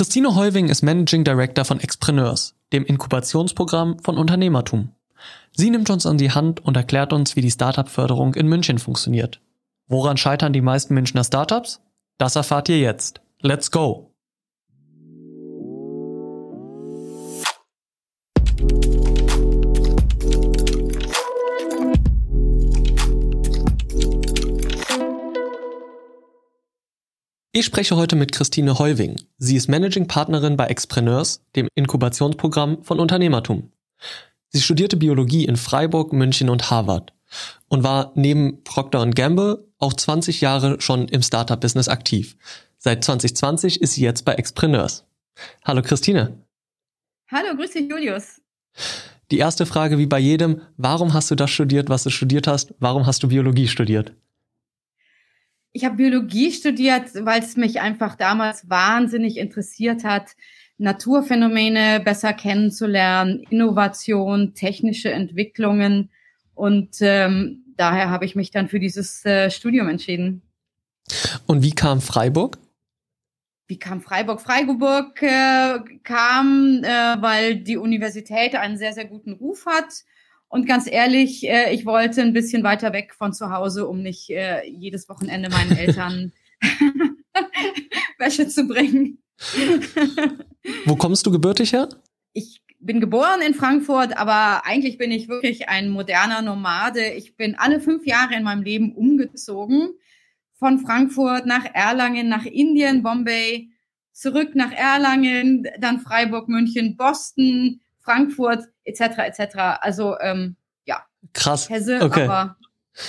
Christine Heuwing ist Managing Director von Expreneurs, dem Inkubationsprogramm von Unternehmertum. Sie nimmt uns an die Hand und erklärt uns, wie die Startup-Förderung in München funktioniert. Woran scheitern die meisten Münchner Startups? Das erfahrt ihr jetzt. Let's go! Ich spreche heute mit Christine Heuwing. Sie ist Managing Partnerin bei Expreneurs, dem Inkubationsprogramm von Unternehmertum. Sie studierte Biologie in Freiburg, München und Harvard und war neben Procter Gamble auch 20 Jahre schon im Startup-Business aktiv. Seit 2020 ist sie jetzt bei Expreneurs. Hallo Christine. Hallo, grüß dich Julius. Die erste Frage wie bei jedem, warum hast du das studiert, was du studiert hast? Warum hast du Biologie studiert? Ich habe Biologie studiert, weil es mich einfach damals wahnsinnig interessiert hat, Naturphänomene besser kennenzulernen, Innovation, technische Entwicklungen. Und ähm, daher habe ich mich dann für dieses äh, Studium entschieden. Und wie kam Freiburg? Wie kam Freiburg? Freiburg äh, kam, äh, weil die Universität einen sehr, sehr guten Ruf hat und ganz ehrlich, äh, ich wollte ein bisschen weiter weg von zu Hause, um nicht äh, jedes Wochenende meinen Eltern Wäsche zu bringen. Wo kommst du gebürtig her? Ich bin geboren in Frankfurt, aber eigentlich bin ich wirklich ein moderner Nomade. Ich bin alle fünf Jahre in meinem Leben umgezogen. Von Frankfurt nach Erlangen, nach Indien, Bombay, zurück nach Erlangen, dann Freiburg, München, Boston, Frankfurt etc. etc. Also ähm, ja. Krass. Hesse, okay. aber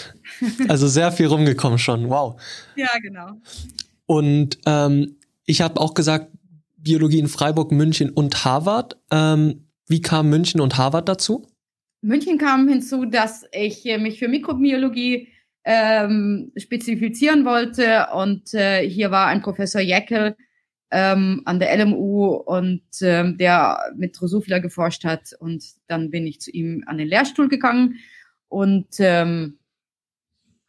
also sehr viel rumgekommen schon. Wow. Ja, genau. Und ähm, ich habe auch gesagt, Biologie in Freiburg, München und Harvard. Ähm, wie kam München und Harvard dazu? München kam hinzu, dass ich mich für Mikrobiologie ähm, spezifizieren wollte und äh, hier war ein Professor Jeckel, ähm, an der LMU und ähm, der mit Drosophila geforscht hat. Und dann bin ich zu ihm an den Lehrstuhl gegangen. Und ähm,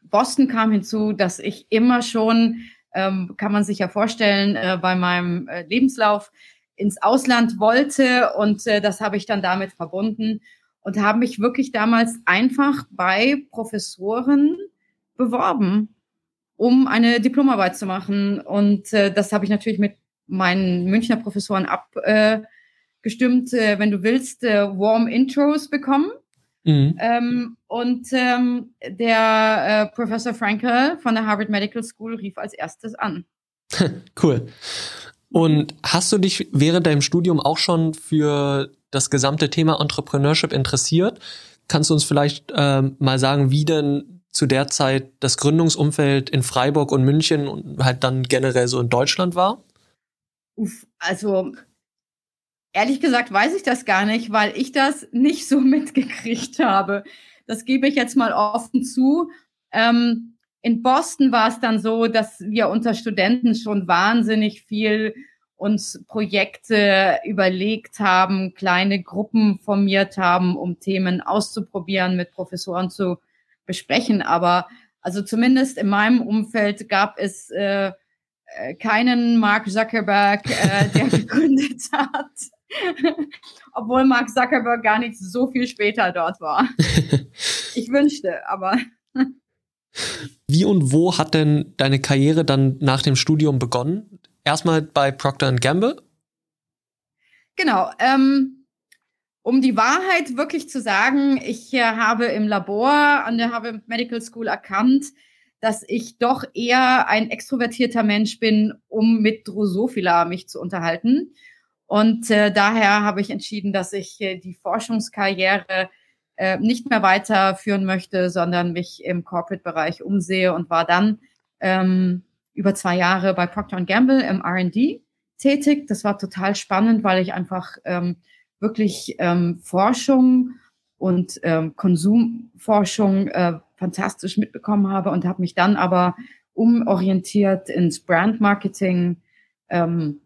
Boston kam hinzu, dass ich immer schon, ähm, kann man sich ja vorstellen, äh, bei meinem äh, Lebenslauf ins Ausland wollte. Und äh, das habe ich dann damit verbunden und habe mich wirklich damals einfach bei Professoren beworben um eine Diplomarbeit zu machen. Und äh, das habe ich natürlich mit meinen Münchner Professoren abgestimmt, äh, wenn du willst, äh, Warm Intros bekommen. Mhm. Ähm, und ähm, der äh, Professor Frankel von der Harvard Medical School rief als erstes an. cool. Und hast du dich während deinem Studium auch schon für das gesamte Thema Entrepreneurship interessiert? Kannst du uns vielleicht ähm, mal sagen, wie denn zu der Zeit das Gründungsumfeld in Freiburg und München und halt dann generell so in Deutschland war? Also ehrlich gesagt weiß ich das gar nicht, weil ich das nicht so mitgekriegt habe. Das gebe ich jetzt mal offen zu. Ähm, in Boston war es dann so, dass wir unter Studenten schon wahnsinnig viel uns Projekte überlegt haben, kleine Gruppen formiert haben, um Themen auszuprobieren, mit Professoren zu besprechen. Aber also zumindest in meinem Umfeld gab es äh, keinen Mark Zuckerberg, äh, der gegründet hat. Obwohl Mark Zuckerberg gar nicht so viel später dort war. ich wünschte, aber. Wie und wo hat denn deine Karriere dann nach dem Studium begonnen? Erstmal bei Procter Gamble? Genau. Ähm, um die Wahrheit wirklich zu sagen, ich äh, habe im Labor an der Harvard Medical School erkannt, dass ich doch eher ein extrovertierter Mensch bin, um mit Drosophila mich zu unterhalten. Und äh, daher habe ich entschieden, dass ich äh, die Forschungskarriere äh, nicht mehr weiterführen möchte, sondern mich im Corporate-Bereich umsehe und war dann ähm, über zwei Jahre bei Procter Gamble im R&D tätig. Das war total spannend, weil ich einfach ähm, wirklich ähm, Forschung und ähm, Konsumforschung äh, fantastisch mitbekommen habe und habe mich dann aber umorientiert ins Brand Marketing ähm,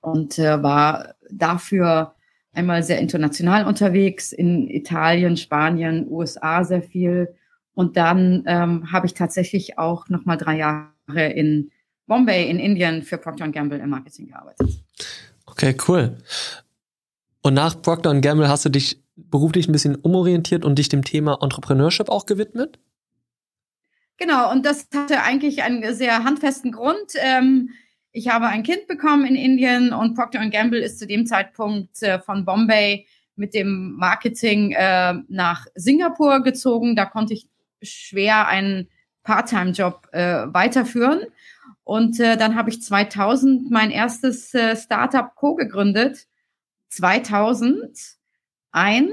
und äh, war dafür einmal sehr international unterwegs in Italien, Spanien, USA sehr viel und dann ähm, habe ich tatsächlich auch noch mal drei Jahre in Bombay in Indien für Procter Gamble im Marketing gearbeitet. Okay, cool. Und nach Procter Gamble hast du dich beruflich ein bisschen umorientiert und dich dem Thema Entrepreneurship auch gewidmet? Genau, und das hatte eigentlich einen sehr handfesten Grund. Ähm, ich habe ein Kind bekommen in Indien und Procter Gamble ist zu dem Zeitpunkt äh, von Bombay mit dem Marketing äh, nach Singapur gezogen. Da konnte ich schwer einen Part-Time-Job äh, weiterführen. Und dann habe ich 2000 mein erstes Startup co-gegründet. 2000 ein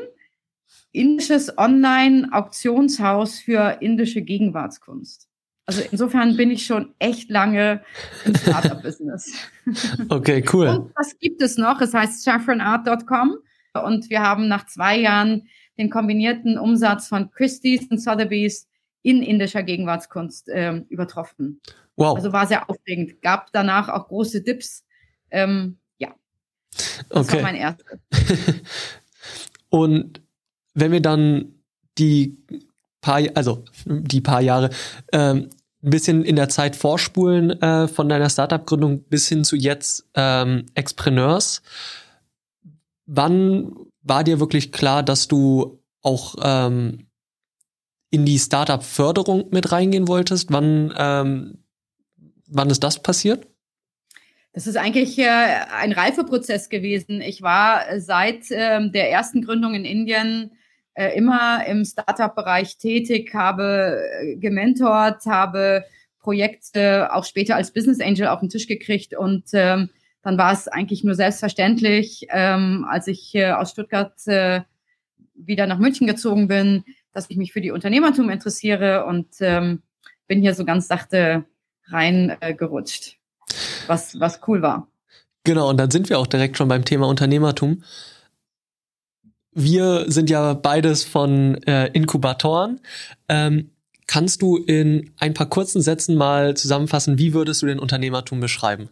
indisches Online-Auktionshaus für indische Gegenwartskunst. Also insofern bin ich schon echt lange im Startup-Business. Okay, cool. Und was gibt es noch? Es heißt saffronart.com und wir haben nach zwei Jahren den kombinierten Umsatz von Christie's und Sotheby's in indischer Gegenwartskunst äh, übertroffen. Wow. Also war sehr aufregend. Gab danach auch große Dips. Ähm, ja. Das okay. war mein erstes. und wenn wir dann die paar, also die paar Jahre, ähm, ein bisschen in der Zeit vorspulen äh, von deiner Startup-Gründung bis hin zu jetzt ähm, Expreneurs. Wann war dir wirklich klar, dass du auch ähm, in die Startup-Förderung mit reingehen wolltest? Wann, ähm, wann ist das passiert? Das ist eigentlich äh, ein Reifeprozess gewesen. Ich war seit äh, der ersten Gründung in Indien äh, immer im Startup-Bereich tätig, habe äh, gementort, habe Projekte auch später als Business Angel auf den Tisch gekriegt und ähm, dann war es eigentlich nur selbstverständlich, ähm, als ich äh, aus Stuttgart äh, wieder nach München gezogen bin, dass ich mich für die Unternehmertum interessiere und ähm, bin hier so ganz sachte reingerutscht, äh, was, was cool war. Genau, und dann sind wir auch direkt schon beim Thema Unternehmertum. Wir sind ja beides von äh, Inkubatoren. Ähm, kannst du in ein paar kurzen Sätzen mal zusammenfassen, wie würdest du den Unternehmertum beschreiben?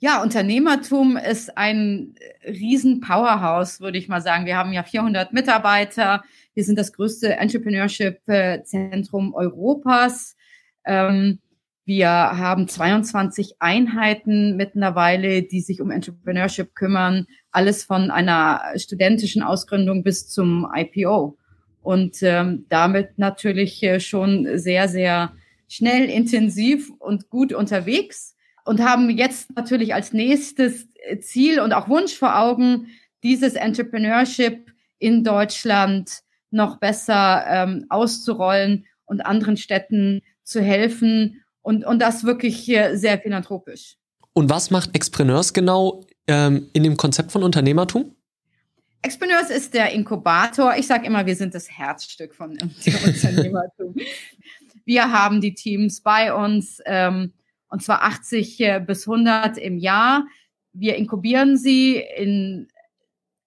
Ja, Unternehmertum ist ein riesen Powerhouse, würde ich mal sagen. Wir haben ja 400 Mitarbeiter. Wir sind das größte Entrepreneurship-Zentrum Europas. Ähm, wir haben 22 Einheiten mittlerweile, die sich um Entrepreneurship kümmern. Alles von einer studentischen Ausgründung bis zum IPO. Und ähm, damit natürlich äh, schon sehr, sehr schnell, intensiv und gut unterwegs und haben jetzt natürlich als nächstes Ziel und auch Wunsch vor Augen, dieses Entrepreneurship in Deutschland noch besser ähm, auszurollen und anderen Städten zu helfen und, und das wirklich sehr philanthropisch. Und was macht Expreneurs genau ähm, in dem Konzept von Unternehmertum? Expreneurs ist der Inkubator. Ich sage immer, wir sind das Herzstück von Unternehmertum. wir haben die Teams bei uns, ähm, und zwar 80 äh, bis 100 im Jahr. Wir inkubieren sie in,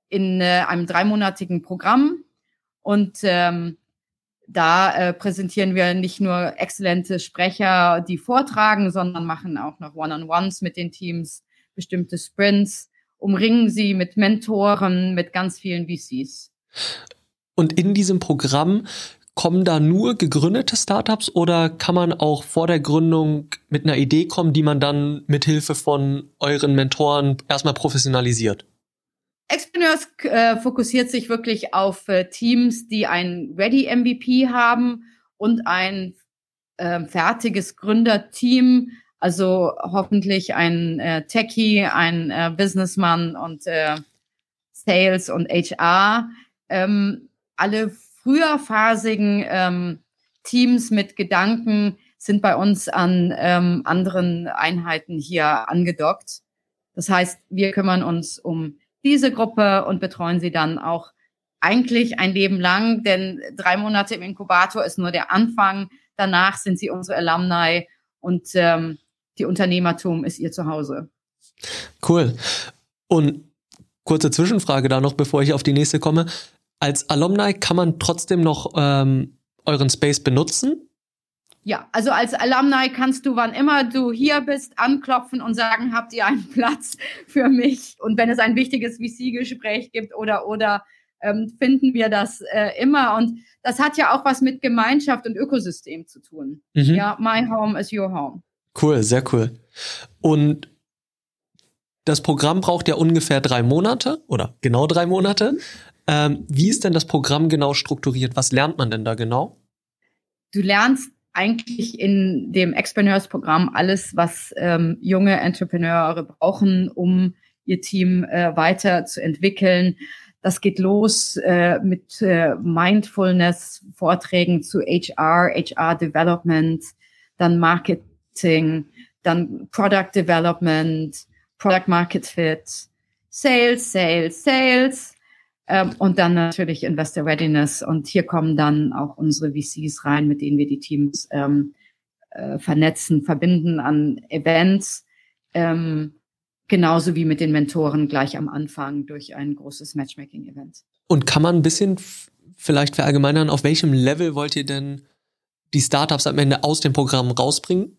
in äh, einem dreimonatigen Programm und ähm, da äh, präsentieren wir nicht nur exzellente Sprecher, die vortragen, sondern machen auch noch One-on-Ones mit den Teams, bestimmte Sprints, umringen sie mit Mentoren, mit ganz vielen VCs. Und in diesem Programm kommen da nur gegründete Startups oder kann man auch vor der Gründung mit einer Idee kommen, die man dann mit Hilfe von euren Mentoren erstmal professionalisiert? Expreneurs äh, fokussiert sich wirklich auf äh, Teams, die ein Ready MVP haben und ein äh, fertiges Gründerteam, also hoffentlich ein äh, Techie, ein äh, Businessman und äh, Sales und HR. Ähm, alle früherphasigen ähm, Teams mit Gedanken sind bei uns an ähm, anderen Einheiten hier angedockt. Das heißt, wir kümmern uns um diese Gruppe und betreuen sie dann auch eigentlich ein Leben lang, denn drei Monate im Inkubator ist nur der Anfang. Danach sind sie unsere Alumni und ähm, die Unternehmertum ist ihr Zuhause. Cool. Und kurze Zwischenfrage da noch, bevor ich auf die nächste komme. Als Alumni kann man trotzdem noch ähm, euren Space benutzen? Ja, also als Alumni kannst du, wann immer du hier bist, anklopfen und sagen, habt ihr einen Platz für mich? Und wenn es ein wichtiges VC-Gespräch gibt oder, oder ähm, finden wir das äh, immer. Und das hat ja auch was mit Gemeinschaft und Ökosystem zu tun. Mhm. Ja, my home is your home. Cool, sehr cool. Und das Programm braucht ja ungefähr drei Monate oder genau drei Monate. Ähm, wie ist denn das Programm genau strukturiert? Was lernt man denn da genau? Du lernst eigentlich in dem Expreneurs-Programm alles, was ähm, junge Entrepreneure brauchen, um ihr Team äh, weiterzuentwickeln. Das geht los äh, mit äh, Mindfulness-Vorträgen zu HR, HR Development, dann Marketing, dann Product Development, Product Market Fit, Sales, Sales, Sales ähm, und dann natürlich Investor Readiness. Und hier kommen dann auch unsere VCs rein, mit denen wir die Teams ähm, äh, vernetzen, verbinden an Events. Ähm, genauso wie mit den Mentoren gleich am Anfang durch ein großes Matchmaking-Event. Und kann man ein bisschen vielleicht verallgemeinern, auf welchem Level wollt ihr denn die Startups am Ende aus dem Programm rausbringen?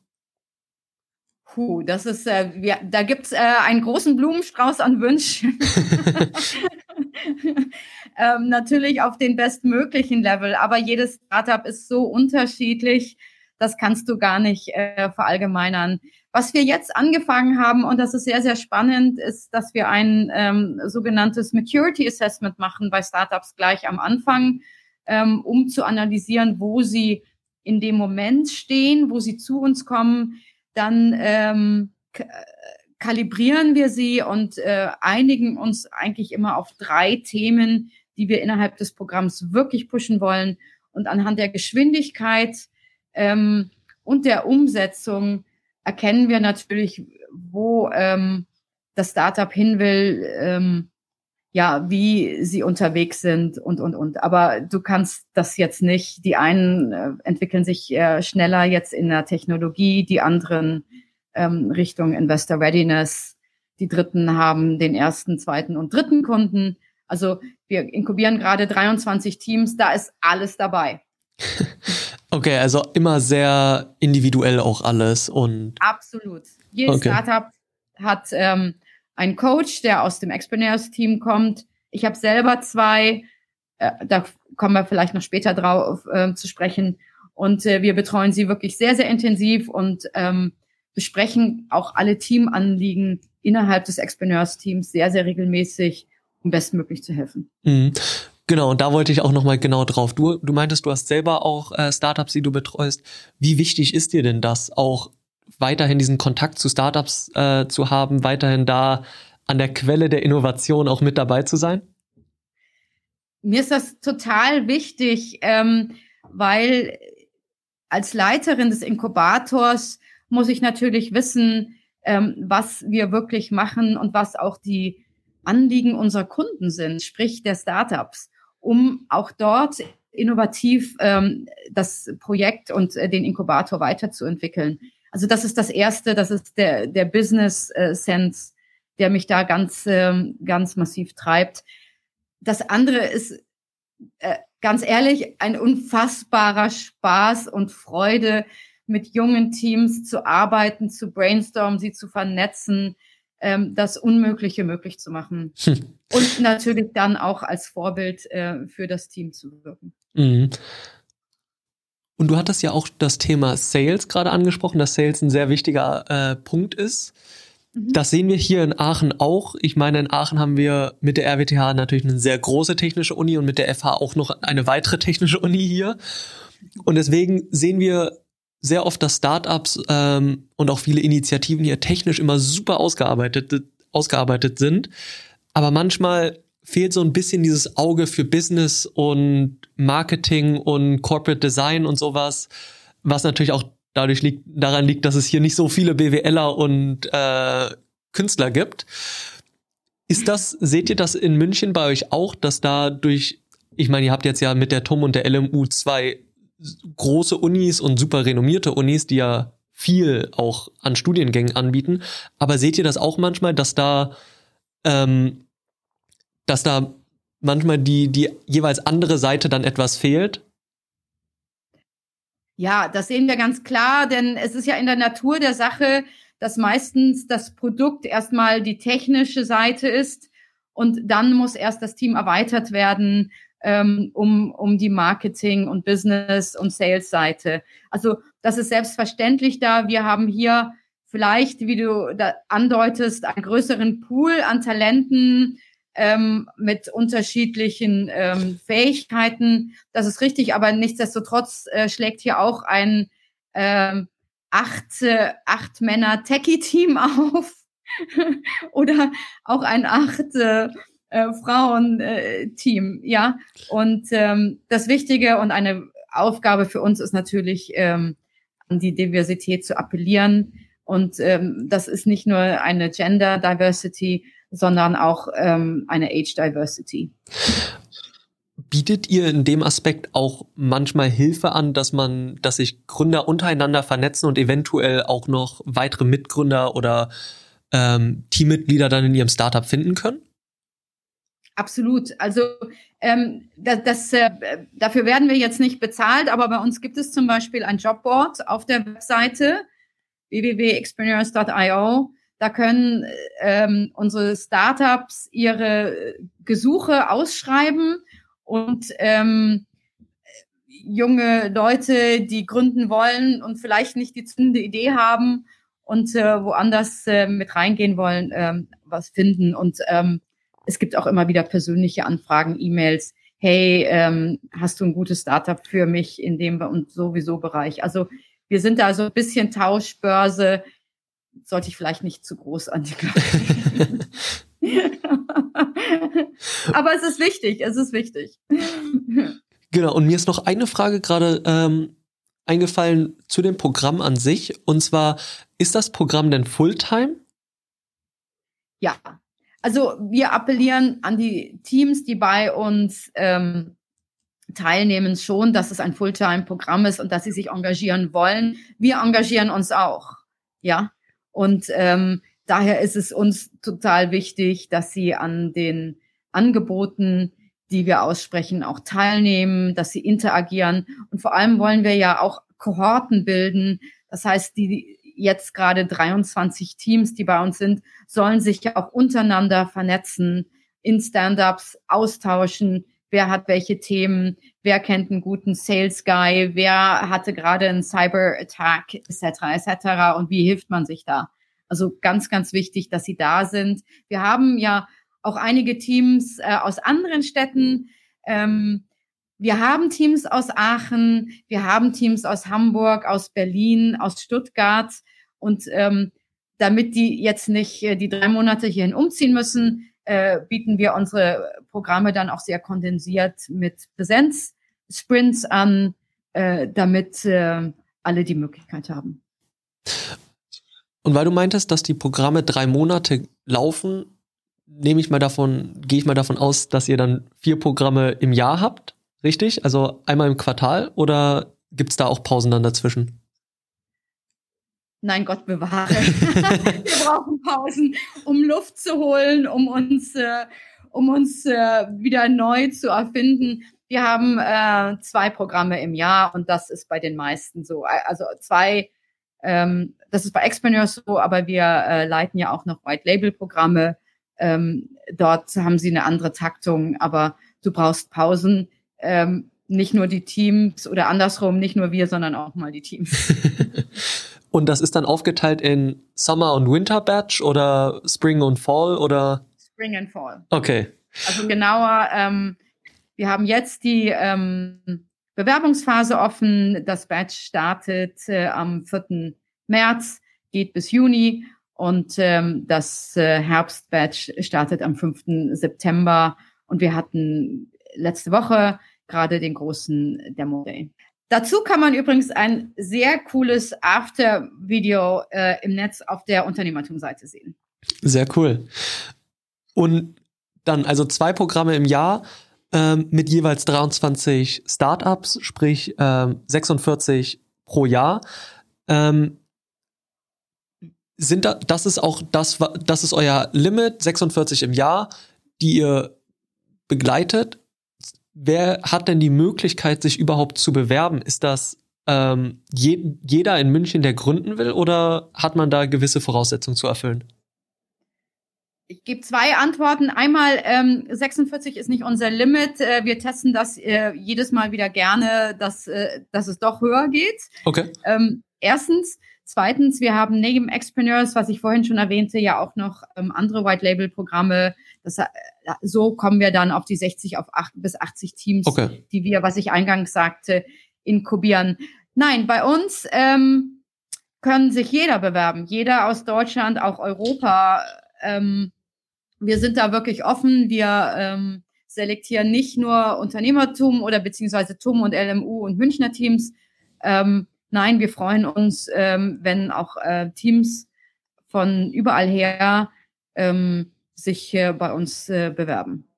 Puh, das ist, äh, wir, da gibt's äh, einen großen Blumenstrauß an Wünschen. ähm, natürlich auf den bestmöglichen Level, aber jedes Startup ist so unterschiedlich, das kannst du gar nicht äh, verallgemeinern. Was wir jetzt angefangen haben, und das ist sehr, sehr spannend, ist, dass wir ein ähm, sogenanntes Maturity Assessment machen bei Startups gleich am Anfang, ähm, um zu analysieren, wo sie in dem Moment stehen, wo sie zu uns kommen. Dann ähm, kalibrieren wir sie und äh, einigen uns eigentlich immer auf drei Themen, die wir innerhalb des Programms wirklich pushen wollen. Und anhand der Geschwindigkeit ähm, und der Umsetzung erkennen wir natürlich, wo ähm, das Startup hin will, ähm, ja, wie sie unterwegs sind und, und, und. Aber du kannst das jetzt nicht. Die einen äh, entwickeln sich äh, schneller jetzt in der Technologie, die anderen ähm, Richtung Investor Readiness. Die dritten haben den ersten, zweiten und dritten Kunden. Also wir inkubieren gerade 23 Teams, da ist alles dabei. Okay, also immer sehr individuell auch alles und. Absolut. Jedes okay. Startup hat ähm, einen Coach, der aus dem Expreneurs-Team kommt. Ich habe selber zwei, äh, da kommen wir vielleicht noch später drauf äh, zu sprechen. Und äh, wir betreuen sie wirklich sehr, sehr intensiv und ähm, besprechen auch alle Teamanliegen innerhalb des Expreneurs-Teams sehr, sehr regelmäßig, um bestmöglich zu helfen. Mhm. Genau, und da wollte ich auch nochmal genau drauf. Du, du meintest, du hast selber auch äh, Startups, die du betreust. Wie wichtig ist dir denn das, auch weiterhin diesen Kontakt zu Startups äh, zu haben, weiterhin da an der Quelle der Innovation auch mit dabei zu sein? Mir ist das total wichtig, ähm, weil als Leiterin des Inkubators muss ich natürlich wissen, ähm, was wir wirklich machen und was auch die Anliegen unserer Kunden sind, sprich der Startups um auch dort innovativ ähm, das Projekt und äh, den Inkubator weiterzuentwickeln. Also das ist das Erste, das ist der, der Business äh, Sense, der mich da ganz, ähm, ganz massiv treibt. Das andere ist, äh, ganz ehrlich, ein unfassbarer Spaß und Freude, mit jungen Teams zu arbeiten, zu brainstormen, sie zu vernetzen, ähm, das Unmögliche möglich zu machen. Hm. Und natürlich dann auch als Vorbild äh, für das Team zu wirken. Mhm. Und du hattest ja auch das Thema Sales gerade angesprochen, dass Sales ein sehr wichtiger äh, Punkt ist. Mhm. Das sehen wir hier in Aachen auch. Ich meine, in Aachen haben wir mit der RWTH natürlich eine sehr große technische Uni und mit der FH auch noch eine weitere technische Uni hier. Und deswegen sehen wir sehr oft, dass Startups ähm, und auch viele Initiativen hier technisch immer super ausgearbeitet, ausgearbeitet sind. Aber manchmal fehlt so ein bisschen dieses Auge für Business und Marketing und Corporate Design und sowas, was natürlich auch dadurch liegt, daran liegt, dass es hier nicht so viele BWLer und äh, Künstler gibt. Ist das, seht ihr das in München bei euch auch, dass da durch, ich meine, ihr habt jetzt ja mit der TUM und der LMU zwei große Unis und super renommierte Unis, die ja viel auch an Studiengängen anbieten. Aber seht ihr das auch manchmal, dass da, ähm, dass da manchmal die, die jeweils andere Seite dann etwas fehlt? Ja, das sehen wir ganz klar, denn es ist ja in der Natur der Sache, dass meistens das Produkt erstmal die technische Seite ist und dann muss erst das Team erweitert werden ähm, um, um die Marketing- und Business- und Sales-Seite. Also das ist selbstverständlich da. Wir haben hier vielleicht, wie du da andeutest, einen größeren Pool an Talenten ähm, mit unterschiedlichen ähm, Fähigkeiten. Das ist richtig, aber nichtsdestotrotz äh, schlägt hier auch ein ähm, acht, äh, acht Männer Techie-Team auf oder auch ein acht äh, äh, Frauen-Team, ja. Und ähm, das Wichtige und eine Aufgabe für uns ist natürlich, ähm, an die Diversität zu appellieren und ähm, das ist nicht nur eine Gender Diversity, sondern auch ähm, eine Age Diversity. Bietet ihr in dem Aspekt auch manchmal Hilfe an, dass man, dass sich Gründer untereinander vernetzen und eventuell auch noch weitere Mitgründer oder ähm, Teammitglieder dann in ihrem Startup finden können? Absolut. Also ähm, das, das, äh, dafür werden wir jetzt nicht bezahlt, aber bei uns gibt es zum Beispiel ein Jobboard auf der Webseite www.expreneurs.io. Da können ähm, unsere Startups ihre Gesuche ausschreiben und ähm, junge Leute, die gründen wollen und vielleicht nicht die zündende Idee haben und äh, woanders äh, mit reingehen wollen, ähm, was finden. Und ähm, es gibt auch immer wieder persönliche Anfragen, E-Mails. Hey, ähm, hast du ein gutes Startup für mich in dem und sowieso Bereich? Also wir sind da so ein bisschen Tauschbörse. Sollte ich vielleicht nicht zu groß an die Aber es ist wichtig, es ist wichtig. Genau, und mir ist noch eine Frage gerade ähm, eingefallen zu dem Programm an sich. Und zwar, ist das Programm denn Fulltime? Ja, also wir appellieren an die Teams, die bei uns ähm, teilnehmen schon, dass es ein Fulltime-Programm ist und dass sie sich engagieren wollen. Wir engagieren uns auch, ja. Und ähm, daher ist es uns total wichtig, dass sie an den Angeboten, die wir aussprechen, auch teilnehmen, dass sie interagieren. Und vor allem wollen wir ja auch Kohorten bilden. Das heißt, die jetzt gerade 23 Teams, die bei uns sind, sollen sich ja auch untereinander vernetzen, in Stand-ups austauschen, wer hat welche Themen, wer kennt einen guten Sales Guy, wer hatte gerade einen Cyber Attack etc. etc. und wie hilft man sich da? Also ganz, ganz wichtig, dass sie da sind. Wir haben ja auch einige Teams äh, aus anderen Städten. Ähm, wir haben Teams aus Aachen, wir haben Teams aus Hamburg, aus Berlin, aus Stuttgart und ähm, damit die jetzt nicht äh, die drei Monate hierhin umziehen müssen, äh, bieten wir unsere Programme dann auch sehr kondensiert mit Präsenz-Sprints an, äh, damit äh, alle die Möglichkeit haben. Und weil du meintest, dass die Programme drei Monate laufen, nehme ich mal davon, gehe ich mal davon aus, dass ihr dann vier Programme im Jahr habt, richtig? Also einmal im Quartal oder gibt es da auch Pausen dann dazwischen? Nein, Gott bewahre. wir brauchen Pausen, um Luft zu holen, um uns, äh, um uns äh, wieder neu zu erfinden. Wir haben äh, zwei Programme im Jahr und das ist bei den meisten so. Also zwei, ähm, das ist bei Expreneurs so, aber wir äh, leiten ja auch noch White Label Programme. Ähm, dort haben sie eine andere Taktung, aber du brauchst Pausen. Ähm, nicht nur die Teams oder andersrum, nicht nur wir, sondern auch mal die Teams. Und das ist dann aufgeteilt in Summer und Winter Batch oder Spring und Fall oder? Spring and Fall. Okay. Also genauer, ähm, wir haben jetzt die ähm, Bewerbungsphase offen. Das Batch startet äh, am 4. März, geht bis Juni und ähm, das äh, Herbstbatch startet am 5. September. Und wir hatten letzte Woche gerade den großen Demo Day. Dazu kann man übrigens ein sehr cooles After-Video äh, im Netz auf der Unternehmertum-Seite sehen. Sehr cool. Und dann also zwei Programme im Jahr ähm, mit jeweils 23 Startups, sprich ähm, 46 pro Jahr. Ähm, sind da, das ist auch das, das ist euer Limit, 46 im Jahr, die ihr begleitet wer hat denn die Möglichkeit, sich überhaupt zu bewerben? Ist das ähm, je, jeder in München, der gründen will, oder hat man da gewisse Voraussetzungen zu erfüllen? Ich gebe zwei Antworten. Einmal, ähm, 46 ist nicht unser Limit. Äh, wir testen das äh, jedes Mal wieder gerne, dass, äh, dass es doch höher geht. Okay. Ähm, erstens. Zweitens, wir haben neben Expreneurs, was ich vorhin schon erwähnte, ja auch noch ähm, andere White Label Programme. Das, äh, so kommen wir dann auf die 60 auf 8 bis 80 Teams, okay. die wir, was ich eingangs sagte, inkubieren. Nein, bei uns ähm, können sich jeder bewerben, jeder aus Deutschland, auch Europa. Ähm, wir sind da wirklich offen. Wir ähm, selektieren nicht nur Unternehmertum oder beziehungsweise TUM und LMU und Münchner Teams. Ähm, nein, wir freuen uns, ähm, wenn auch äh, Teams von überall her ähm, sich äh, bei uns äh, bewerben.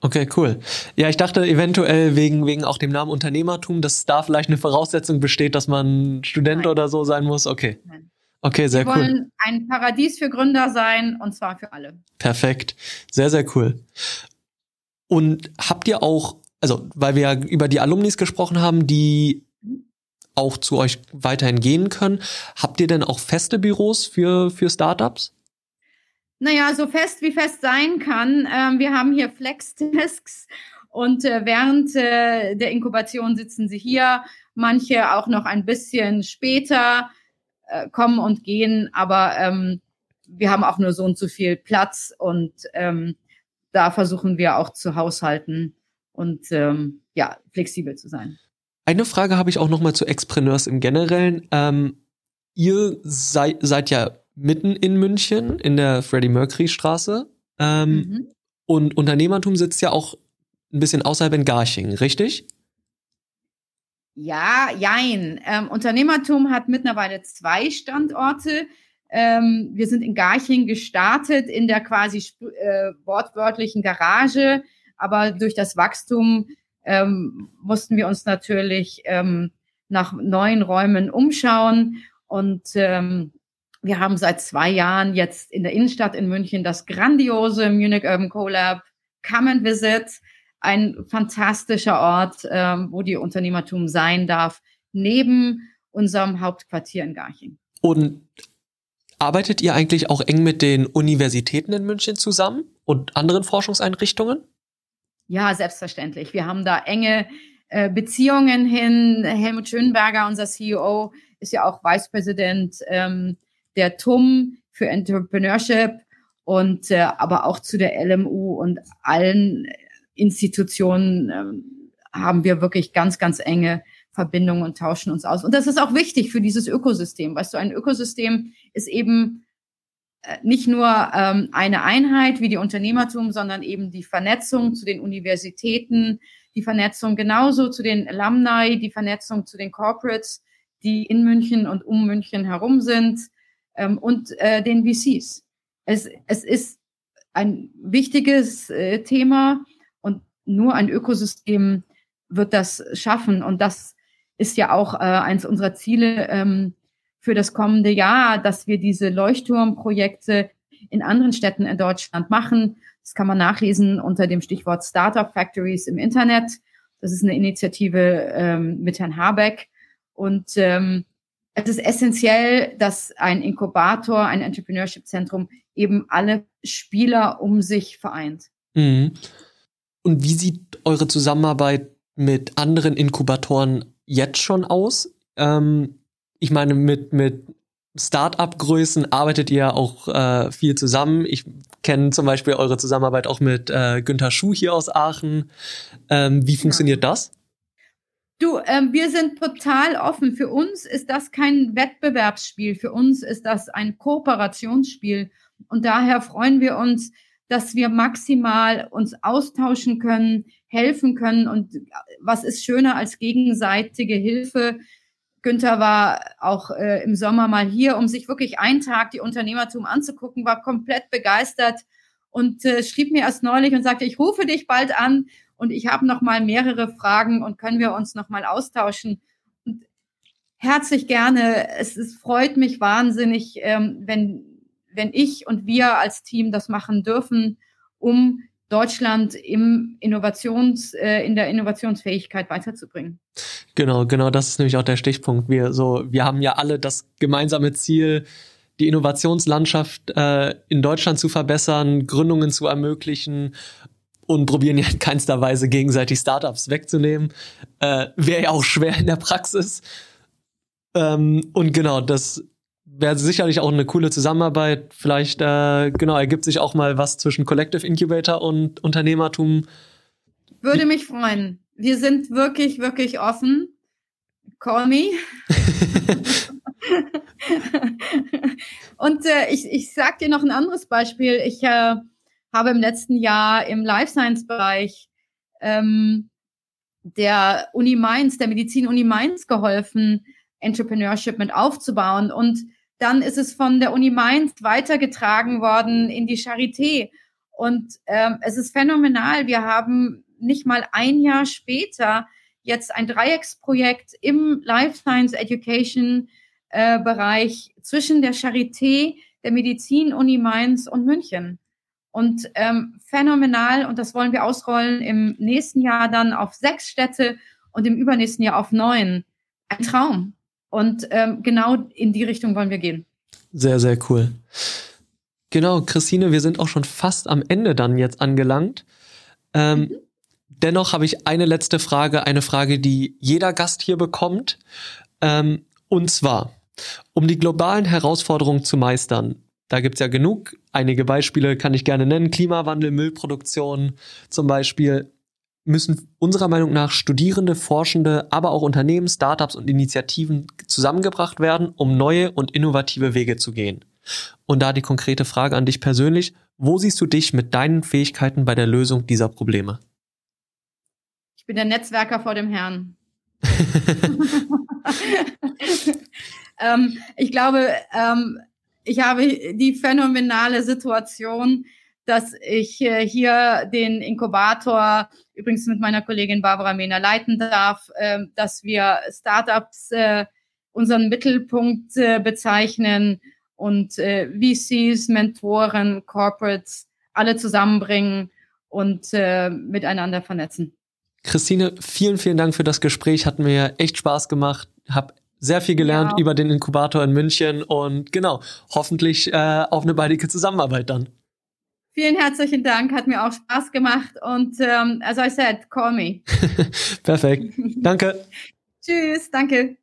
Okay, cool. Ja, ich dachte eventuell wegen, wegen auch dem Namen Unternehmertum, dass da vielleicht eine Voraussetzung besteht, dass man Student Nein. oder so sein muss. Okay. Nein. Okay, sehr cool. Wir wollen ein Paradies für Gründer sein und zwar für alle. Perfekt. Sehr, sehr cool. Und habt ihr auch, also weil wir ja über die Alumnis gesprochen haben, die auch zu euch weiterhin gehen können, habt ihr denn auch feste Büros für, für Startups? Naja, so fest wie fest sein kann. Ähm, wir haben hier Flex-Desks und äh, während äh, der Inkubation sitzen sie hier, manche auch noch ein bisschen später äh, kommen und gehen, aber ähm, wir haben auch nur so und so viel Platz und ähm, da versuchen wir auch zu haushalten und ähm, ja, flexibel zu sein. Eine Frage habe ich auch noch mal zu Expreneurs im Generellen. Ähm, ihr sei, seid ja mitten in München in der Freddie Mercury Straße ähm, mhm. und Unternehmertum sitzt ja auch ein bisschen außerhalb in Garching, richtig? Ja, jein. Ähm, Unternehmertum hat mittlerweile zwei Standorte. Ähm, wir sind in Garching gestartet, in der quasi äh, wortwörtlichen Garage, aber durch das Wachstum ähm, mussten wir uns natürlich ähm, nach neuen Räumen umschauen und ähm, wir haben seit zwei Jahren jetzt in der Innenstadt in München das grandiose Munich Urban Collab Come and Visit, ein fantastischer Ort, ähm, wo die Unternehmertum sein darf, neben unserem Hauptquartier in Garching. Und Arbeitet ihr eigentlich auch eng mit den Universitäten in München zusammen und anderen Forschungseinrichtungen? Ja, selbstverständlich. Wir haben da enge äh, Beziehungen hin. Helmut Schönberger, unser CEO, ist ja auch Vice President ähm, der TUM für Entrepreneurship und äh, aber auch zu der LMU und allen Institutionen äh, haben wir wirklich ganz, ganz enge Verbindungen und tauschen uns aus. Und das ist auch wichtig für dieses Ökosystem. Weißt du, ein Ökosystem ist eben nicht nur ähm, eine Einheit wie die Unternehmertum, sondern eben die Vernetzung zu den Universitäten, die Vernetzung genauso zu den Alumni, die Vernetzung zu den Corporates, die in München und um München herum sind ähm, und äh, den VCs. Es, es ist ein wichtiges äh, Thema und nur ein Ökosystem wird das schaffen. Und das ist ja auch äh, eins unserer Ziele ähm, für das kommende Jahr, dass wir diese Leuchtturmprojekte in anderen Städten in Deutschland machen. Das kann man nachlesen unter dem Stichwort Startup Factories im Internet. Das ist eine Initiative ähm, mit Herrn Habeck. Und ähm, es ist essentiell, dass ein Inkubator, ein Entrepreneurship-Zentrum eben alle Spieler um sich vereint. Mhm. Und wie sieht eure Zusammenarbeit mit anderen Inkubatoren jetzt schon aus? Ähm, ich meine, mit, mit Start-up-Größen arbeitet ihr auch äh, viel zusammen. Ich kenne zum Beispiel eure Zusammenarbeit auch mit äh, Günther Schuh hier aus Aachen. Ähm, wie funktioniert ja. das? Du, ähm, wir sind total offen. Für uns ist das kein Wettbewerbsspiel. Für uns ist das ein Kooperationsspiel. Und daher freuen wir uns, dass wir maximal uns austauschen können, helfen können. Und was ist schöner als gegenseitige Hilfe? Günther war auch äh, im Sommer mal hier, um sich wirklich einen Tag die Unternehmertum anzugucken, war komplett begeistert und äh, schrieb mir erst neulich und sagte, ich rufe dich bald an und ich habe noch mal mehrere Fragen und können wir uns noch mal austauschen. Und herzlich gerne. Es, es freut mich wahnsinnig, ähm, wenn wenn ich und wir als Team das machen dürfen, um Deutschland im Innovations, äh, in der Innovationsfähigkeit weiterzubringen. Genau, genau, das ist nämlich auch der Stichpunkt. Wir so, wir haben ja alle das gemeinsame Ziel, die Innovationslandschaft äh, in Deutschland zu verbessern, Gründungen zu ermöglichen und probieren ja in keinster Weise gegenseitig Startups wegzunehmen. Äh, Wäre ja auch schwer in der Praxis. Ähm, und genau, das wäre sicherlich auch eine coole Zusammenarbeit. Vielleicht, äh, genau, ergibt sich auch mal was zwischen Collective Incubator und Unternehmertum. Würde mich freuen. Wir sind wirklich, wirklich offen. Call me. und äh, ich, ich sag dir noch ein anderes Beispiel. Ich äh, habe im letzten Jahr im Life Science Bereich ähm, der Uni Mainz, der Medizin Uni Mainz geholfen, Entrepreneurship mit aufzubauen. Und dann ist es von der Uni Mainz weitergetragen worden in die Charité. Und ähm, es ist phänomenal. Wir haben nicht mal ein Jahr später jetzt ein Dreiecksprojekt im Life Science Education äh, Bereich zwischen der Charité, der Medizin-Uni Mainz und München. Und ähm, phänomenal, und das wollen wir ausrollen im nächsten Jahr dann auf sechs Städte und im übernächsten Jahr auf neun. Ein Traum. Und ähm, genau in die Richtung wollen wir gehen. Sehr, sehr cool. Genau, Christine, wir sind auch schon fast am Ende dann jetzt angelangt. Ähm, mhm. Dennoch habe ich eine letzte Frage, eine Frage, die jeder Gast hier bekommt. Ähm, und zwar, um die globalen Herausforderungen zu meistern, da gibt's ja genug. Einige Beispiele kann ich gerne nennen. Klimawandel, Müllproduktion zum Beispiel müssen unserer Meinung nach Studierende, Forschende, aber auch Unternehmen, Startups und Initiativen zusammengebracht werden, um neue und innovative Wege zu gehen. Und da die konkrete Frage an dich persönlich, wo siehst du dich mit deinen Fähigkeiten bei der Lösung dieser Probleme? Ich bin der Netzwerker vor dem Herrn. ähm, ich glaube, ähm, ich habe die phänomenale Situation, dass ich äh, hier den Inkubator übrigens mit meiner Kollegin Barbara Mehner leiten darf, äh, dass wir Startups äh, unseren Mittelpunkt äh, bezeichnen und VCs, Mentoren, Corporates alle zusammenbringen und miteinander vernetzen. Christine, vielen, vielen Dank für das Gespräch. Hat mir echt Spaß gemacht. Hab sehr viel gelernt ja. über den Inkubator in München und genau, hoffentlich äh, auf eine baldige Zusammenarbeit dann. Vielen herzlichen Dank, hat mir auch Spaß gemacht und ähm, as I said, call me. Perfekt. Danke. Tschüss, danke.